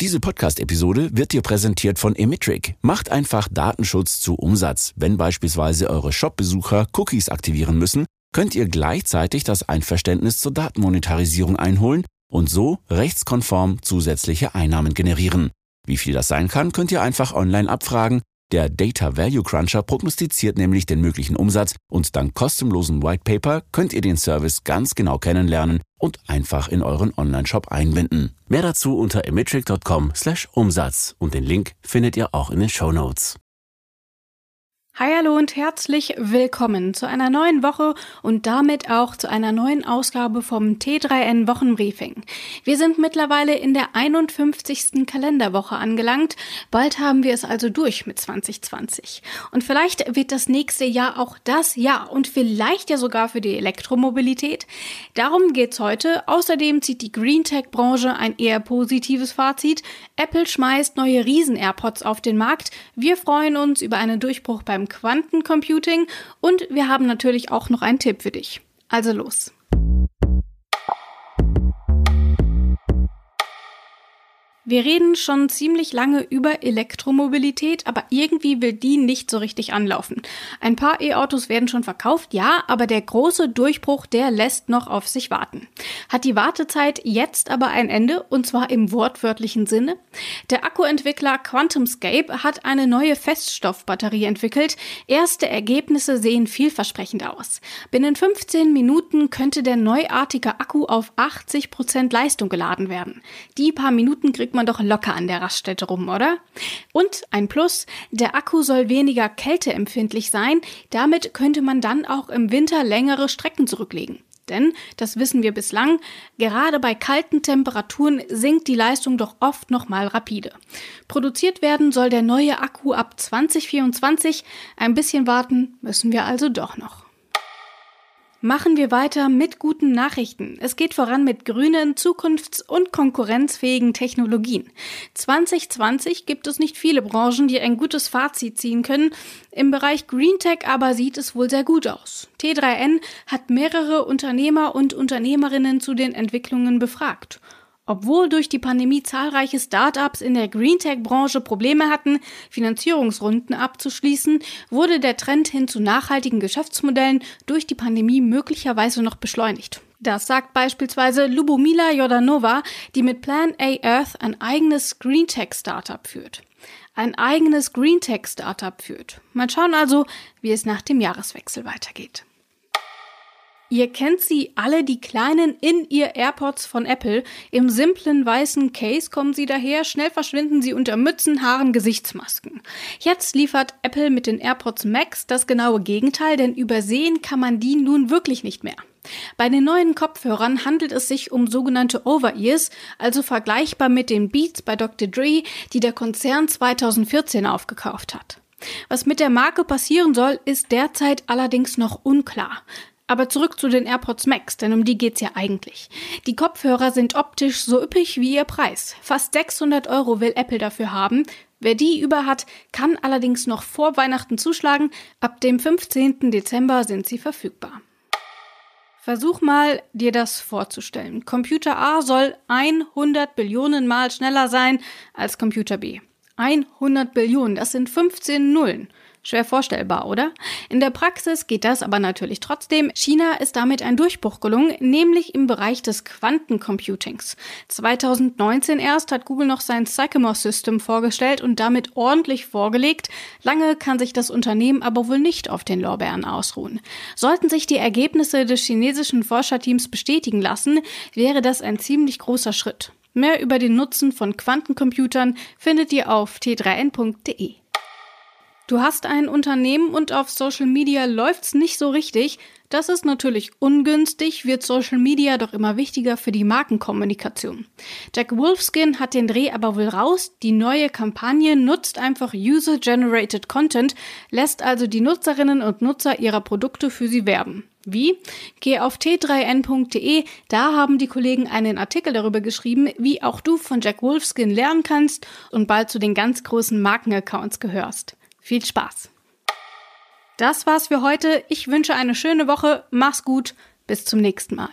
Diese Podcast-Episode wird dir präsentiert von Emitric. Macht einfach Datenschutz zu Umsatz. Wenn beispielsweise eure Shop-Besucher Cookies aktivieren müssen, könnt ihr gleichzeitig das Einverständnis zur Datenmonetarisierung einholen und so rechtskonform zusätzliche Einnahmen generieren. Wie viel das sein kann, könnt ihr einfach online abfragen. Der Data Value Cruncher prognostiziert nämlich den möglichen Umsatz und dank kostenlosen White Paper könnt ihr den Service ganz genau kennenlernen und einfach in euren Online-Shop einbinden. Mehr dazu unter emitric.com/umsatz und den Link findet ihr auch in den Show Notes. Hi, hallo und herzlich willkommen zu einer neuen Woche und damit auch zu einer neuen Ausgabe vom T3N Wochenbriefing. Wir sind mittlerweile in der 51. Kalenderwoche angelangt. Bald haben wir es also durch mit 2020. Und vielleicht wird das nächste Jahr auch das Jahr und vielleicht ja sogar für die Elektromobilität. Darum geht's heute. Außerdem zieht die Green Tech Branche ein eher positives Fazit. Apple schmeißt neue Riesen AirPods auf den Markt. Wir freuen uns über einen Durchbruch beim Quantencomputing und wir haben natürlich auch noch einen Tipp für dich. Also los. Wir reden schon ziemlich lange über Elektromobilität, aber irgendwie will die nicht so richtig anlaufen. Ein paar E-Autos werden schon verkauft, ja, aber der große Durchbruch, der lässt noch auf sich warten. Hat die Wartezeit jetzt aber ein Ende, und zwar im wortwörtlichen Sinne? Der Akkuentwickler QuantumScape hat eine neue Feststoffbatterie entwickelt. Erste Ergebnisse sehen vielversprechend aus. Binnen 15 Minuten könnte der neuartige Akku auf 80 Prozent Leistung geladen werden. Die paar Minuten kriegt man doch locker an der Raststätte rum, oder? Und ein Plus, der Akku soll weniger kälteempfindlich sein, damit könnte man dann auch im Winter längere Strecken zurücklegen. Denn, das wissen wir bislang, gerade bei kalten Temperaturen sinkt die Leistung doch oft nochmal rapide. Produziert werden soll der neue Akku ab 2024. Ein bisschen warten müssen wir also doch noch. Machen wir weiter mit guten Nachrichten. Es geht voran mit grünen, zukunfts- und konkurrenzfähigen Technologien. 2020 gibt es nicht viele Branchen, die ein gutes Fazit ziehen können. Im Bereich Green Tech aber sieht es wohl sehr gut aus. T3N hat mehrere Unternehmer und Unternehmerinnen zu den Entwicklungen befragt. Obwohl durch die Pandemie zahlreiche Startups in der Greentech-Branche Probleme hatten, Finanzierungsrunden abzuschließen, wurde der Trend hin zu nachhaltigen Geschäftsmodellen durch die Pandemie möglicherweise noch beschleunigt. Das sagt beispielsweise Lubomila Jordanova, die mit Plan A Earth ein eigenes Greentech-Startup führt. Ein eigenes Greentech-Startup führt. Mal schauen also, wie es nach dem Jahreswechsel weitergeht. Ihr kennt sie alle, die kleinen In-Ear AirPods von Apple. Im simplen weißen Case kommen sie daher, schnell verschwinden sie unter Mützen, Haaren, Gesichtsmasken. Jetzt liefert Apple mit den AirPods Max das genaue Gegenteil, denn übersehen kann man die nun wirklich nicht mehr. Bei den neuen Kopfhörern handelt es sich um sogenannte Over-Ears, also vergleichbar mit den Beats bei Dr. Dre, die der Konzern 2014 aufgekauft hat. Was mit der Marke passieren soll, ist derzeit allerdings noch unklar. Aber zurück zu den AirPods Max, denn um die geht's ja eigentlich. Die Kopfhörer sind optisch so üppig wie ihr Preis. Fast 600 Euro will Apple dafür haben. Wer die über hat, kann allerdings noch vor Weihnachten zuschlagen. Ab dem 15. Dezember sind sie verfügbar. Versuch mal, dir das vorzustellen. Computer A soll 100 Billionen Mal schneller sein als Computer B. 100 Billionen, das sind 15 Nullen. Schwer vorstellbar, oder? In der Praxis geht das aber natürlich trotzdem. China ist damit ein Durchbruch gelungen, nämlich im Bereich des Quantencomputings. 2019 erst hat Google noch sein Sycamore System vorgestellt und damit ordentlich vorgelegt. Lange kann sich das Unternehmen aber wohl nicht auf den Lorbeeren ausruhen. Sollten sich die Ergebnisse des chinesischen Forscherteams bestätigen lassen, wäre das ein ziemlich großer Schritt. Mehr über den Nutzen von Quantencomputern findet ihr auf t3n.de. Du hast ein Unternehmen und auf Social Media läuft's nicht so richtig. Das ist natürlich ungünstig, wird Social Media doch immer wichtiger für die Markenkommunikation. Jack Wolfskin hat den Dreh aber wohl raus. Die neue Kampagne nutzt einfach User-Generated Content, lässt also die Nutzerinnen und Nutzer ihrer Produkte für sie werben. Wie? Geh auf t3n.de, da haben die Kollegen einen Artikel darüber geschrieben, wie auch du von Jack Wolfskin lernen kannst und bald zu den ganz großen Markenaccounts gehörst. Viel Spaß! Das war's für heute. Ich wünsche eine schöne Woche. Mach's gut. Bis zum nächsten Mal.